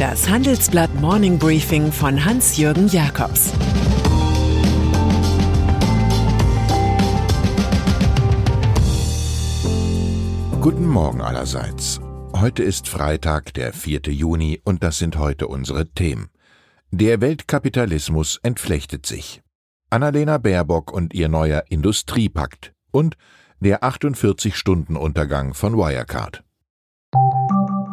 Das Handelsblatt Morning Briefing von Hans-Jürgen Jakobs Guten Morgen allerseits. Heute ist Freitag, der 4. Juni, und das sind heute unsere Themen. Der Weltkapitalismus entflechtet sich. Annalena Baerbock und ihr neuer Industriepakt und der 48-Stunden-Untergang von Wirecard.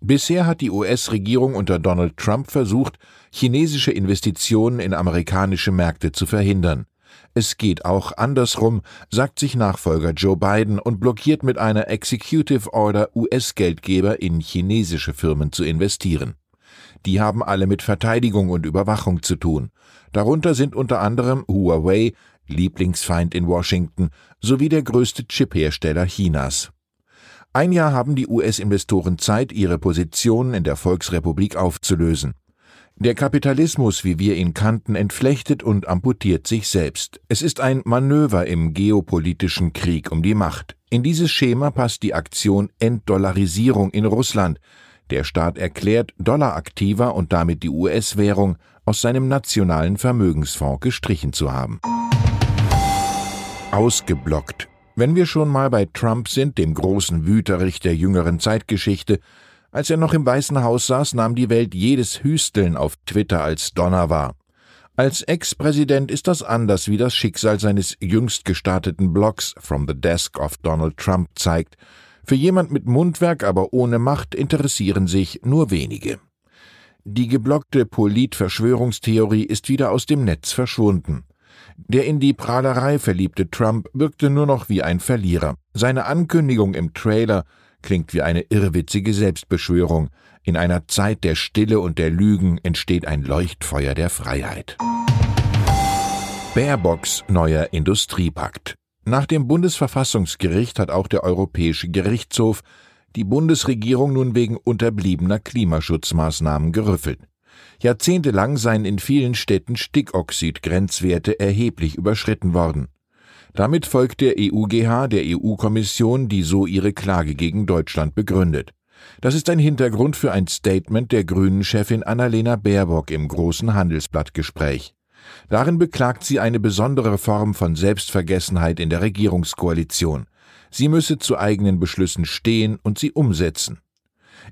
Bisher hat die US-Regierung unter Donald Trump versucht, chinesische Investitionen in amerikanische Märkte zu verhindern. Es geht auch andersrum, sagt sich Nachfolger Joe Biden und blockiert mit einer Executive Order US-Geldgeber in chinesische Firmen zu investieren. Die haben alle mit Verteidigung und Überwachung zu tun. Darunter sind unter anderem Huawei, Lieblingsfeind in Washington, sowie der größte Chiphersteller Chinas. Ein Jahr haben die US-Investoren Zeit, ihre Positionen in der Volksrepublik aufzulösen. Der Kapitalismus, wie wir ihn kannten, entflechtet und amputiert sich selbst. Es ist ein Manöver im geopolitischen Krieg um die Macht. In dieses Schema passt die Aktion Entdollarisierung in Russland. Der Staat erklärt, Dollaraktiver und damit die US-Währung aus seinem nationalen Vermögensfonds gestrichen zu haben. Ausgeblockt wenn wir schon mal bei Trump sind, dem großen Wüterich der jüngeren Zeitgeschichte, als er noch im Weißen Haus saß, nahm die Welt jedes Hüsteln auf Twitter als Donner wahr. Als Ex-Präsident ist das anders, wie das Schicksal seines jüngst gestarteten Blogs From the Desk of Donald Trump zeigt. Für jemand mit Mundwerk, aber ohne Macht interessieren sich nur wenige. Die geblockte Polit-Verschwörungstheorie ist wieder aus dem Netz verschwunden. Der in die Prahlerei verliebte Trump wirkte nur noch wie ein Verlierer. Seine Ankündigung im Trailer klingt wie eine irrwitzige Selbstbeschwörung. In einer Zeit der Stille und der Lügen entsteht ein Leuchtfeuer der Freiheit. Baerbocks neuer Industriepakt. Nach dem Bundesverfassungsgericht hat auch der Europäische Gerichtshof die Bundesregierung nun wegen unterbliebener Klimaschutzmaßnahmen gerüffelt. Jahrzehntelang seien in vielen Städten Stickoxid-Grenzwerte erheblich überschritten worden. Damit folgt der EUGH der EU-Kommission, die so ihre Klage gegen Deutschland begründet. Das ist ein Hintergrund für ein Statement der Grünen-Chefin Annalena Baerbock im großen Handelsblattgespräch. Darin beklagt sie eine besondere Form von Selbstvergessenheit in der Regierungskoalition. Sie müsse zu eigenen Beschlüssen stehen und sie umsetzen.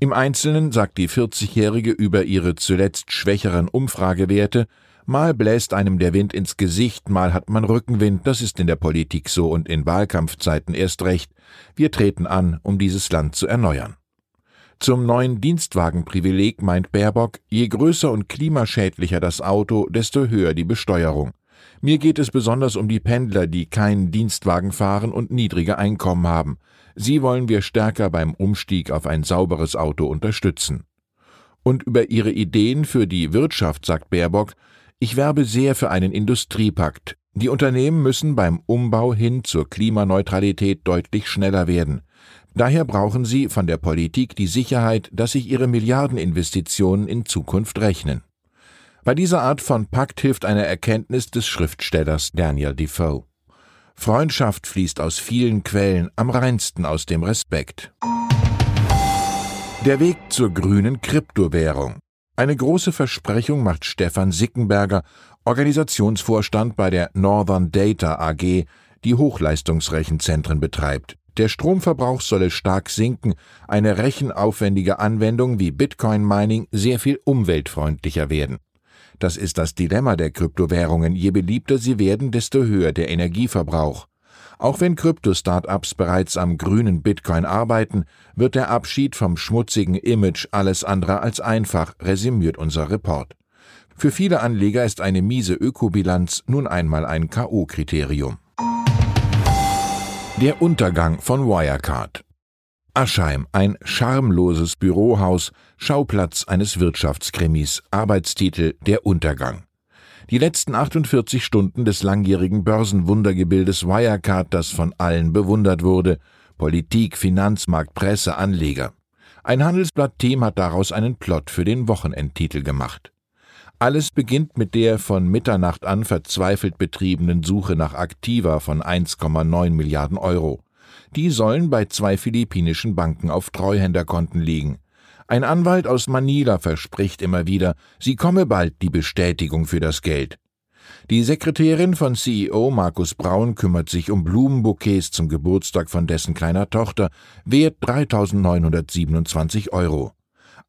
Im Einzelnen sagt die 40-Jährige über ihre zuletzt schwächeren Umfragewerte, mal bläst einem der Wind ins Gesicht, mal hat man Rückenwind, das ist in der Politik so und in Wahlkampfzeiten erst recht. Wir treten an, um dieses Land zu erneuern. Zum neuen Dienstwagenprivileg meint Baerbock, je größer und klimaschädlicher das Auto, desto höher die Besteuerung. Mir geht es besonders um die Pendler, die keinen Dienstwagen fahren und niedrige Einkommen haben. Sie wollen wir stärker beim Umstieg auf ein sauberes Auto unterstützen. Und über ihre Ideen für die Wirtschaft sagt Baerbock, ich werbe sehr für einen Industriepakt. Die Unternehmen müssen beim Umbau hin zur Klimaneutralität deutlich schneller werden. Daher brauchen sie von der Politik die Sicherheit, dass sich ihre Milliardeninvestitionen in Zukunft rechnen. Bei dieser Art von Pakt hilft eine Erkenntnis des Schriftstellers Daniel Defoe. Freundschaft fließt aus vielen Quellen, am reinsten aus dem Respekt. Der Weg zur grünen Kryptowährung. Eine große Versprechung macht Stefan Sickenberger, Organisationsvorstand bei der Northern Data AG, die Hochleistungsrechenzentren betreibt. Der Stromverbrauch solle stark sinken, eine rechenaufwendige Anwendung wie Bitcoin Mining sehr viel umweltfreundlicher werden. Das ist das Dilemma der Kryptowährungen. Je beliebter sie werden, desto höher der Energieverbrauch. Auch wenn Krypto-Startups bereits am grünen Bitcoin arbeiten, wird der Abschied vom schmutzigen Image alles andere als einfach, resümiert unser Report. Für viele Anleger ist eine miese Ökobilanz nun einmal ein K.O.-Kriterium. Der Untergang von Wirecard. Aschheim, ein schamloses Bürohaus, Schauplatz eines Wirtschaftskrimis, Arbeitstitel Der Untergang. Die letzten 48 Stunden des langjährigen Börsenwundergebildes Wirecard, das von allen bewundert wurde, Politik, Finanzmarkt, Presse, Anleger. Ein Handelsblatt-Team hat daraus einen Plot für den Wochenendtitel gemacht. Alles beginnt mit der von Mitternacht an verzweifelt betriebenen Suche nach Aktiva von 1,9 Milliarden Euro. Die sollen bei zwei philippinischen Banken auf Treuhänderkonten liegen. Ein Anwalt aus Manila verspricht immer wieder, sie komme bald die Bestätigung für das Geld. Die Sekretärin von CEO Markus Braun kümmert sich um Blumenbouquets zum Geburtstag von dessen kleiner Tochter, wert 3.927 Euro.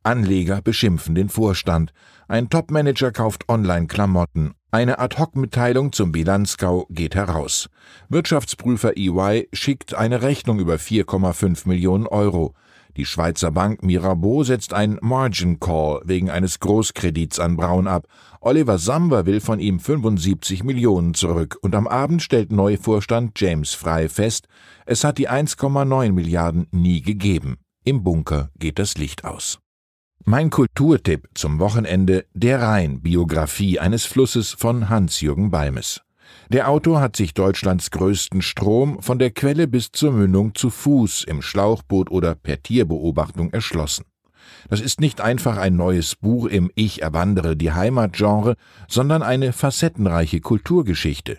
Anleger beschimpfen den Vorstand. Ein Topmanager kauft Online-Klamotten. Eine Ad-Hoc-Mitteilung zum Bilanzgau geht heraus. Wirtschaftsprüfer EY schickt eine Rechnung über 4,5 Millionen Euro. Die Schweizer Bank Mirabeau setzt ein Margin Call wegen eines Großkredits an Braun ab. Oliver Samba will von ihm 75 Millionen zurück und am Abend stellt Neuvorstand James Fry fest, es hat die 1,9 Milliarden nie gegeben. Im Bunker geht das Licht aus. Mein Kulturtipp zum Wochenende Der Rhein, Biografie eines Flusses von Hans-Jürgen Balmes. Der Autor hat sich Deutschlands größten Strom von der Quelle bis zur Mündung zu Fuß im Schlauchboot oder per Tierbeobachtung erschlossen. Das ist nicht einfach ein neues Buch im Ich erwandere die Heimatgenre, sondern eine facettenreiche Kulturgeschichte.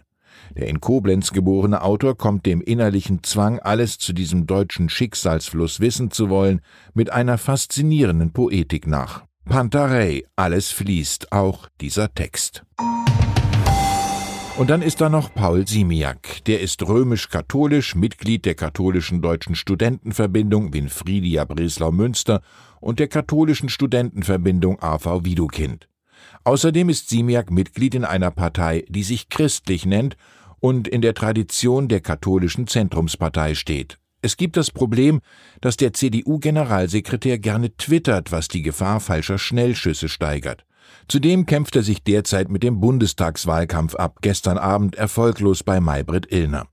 Der in Koblenz geborene Autor kommt dem innerlichen Zwang, alles zu diesem deutschen Schicksalsfluss wissen zu wollen, mit einer faszinierenden Poetik nach. Pantarei, alles fließt, auch dieser Text. Und dann ist da noch Paul Simiak. Der ist römisch-katholisch, Mitglied der katholischen deutschen Studentenverbindung Winfriedia Breslau-Münster und der katholischen Studentenverbindung AV Widukind. Außerdem ist Simiak Mitglied in einer Partei, die sich christlich nennt und in der Tradition der katholischen Zentrumspartei steht. Es gibt das Problem, dass der CDU-Generalsekretär gerne twittert, was die Gefahr falscher Schnellschüsse steigert. Zudem kämpft er sich derzeit mit dem Bundestagswahlkampf ab, gestern Abend erfolglos bei Maybrit Illner.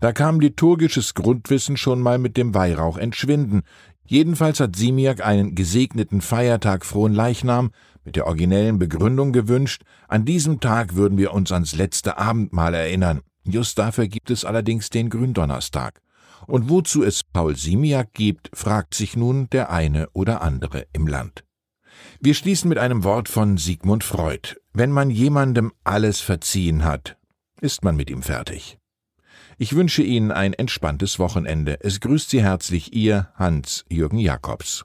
Da kam liturgisches Grundwissen schon mal mit dem Weihrauch entschwinden. Jedenfalls hat Simiak einen gesegneten Feiertag frohen Leichnam mit der originellen Begründung gewünscht, an diesem Tag würden wir uns ans letzte Abendmahl erinnern. Just dafür gibt es allerdings den Gründonnerstag. Und wozu es Paul Simiak gibt, fragt sich nun der eine oder andere im Land. Wir schließen mit einem Wort von Sigmund Freud. Wenn man jemandem alles verziehen hat, ist man mit ihm fertig. Ich wünsche Ihnen ein entspanntes Wochenende. Es grüßt Sie herzlich Ihr Hans-Jürgen Jakobs.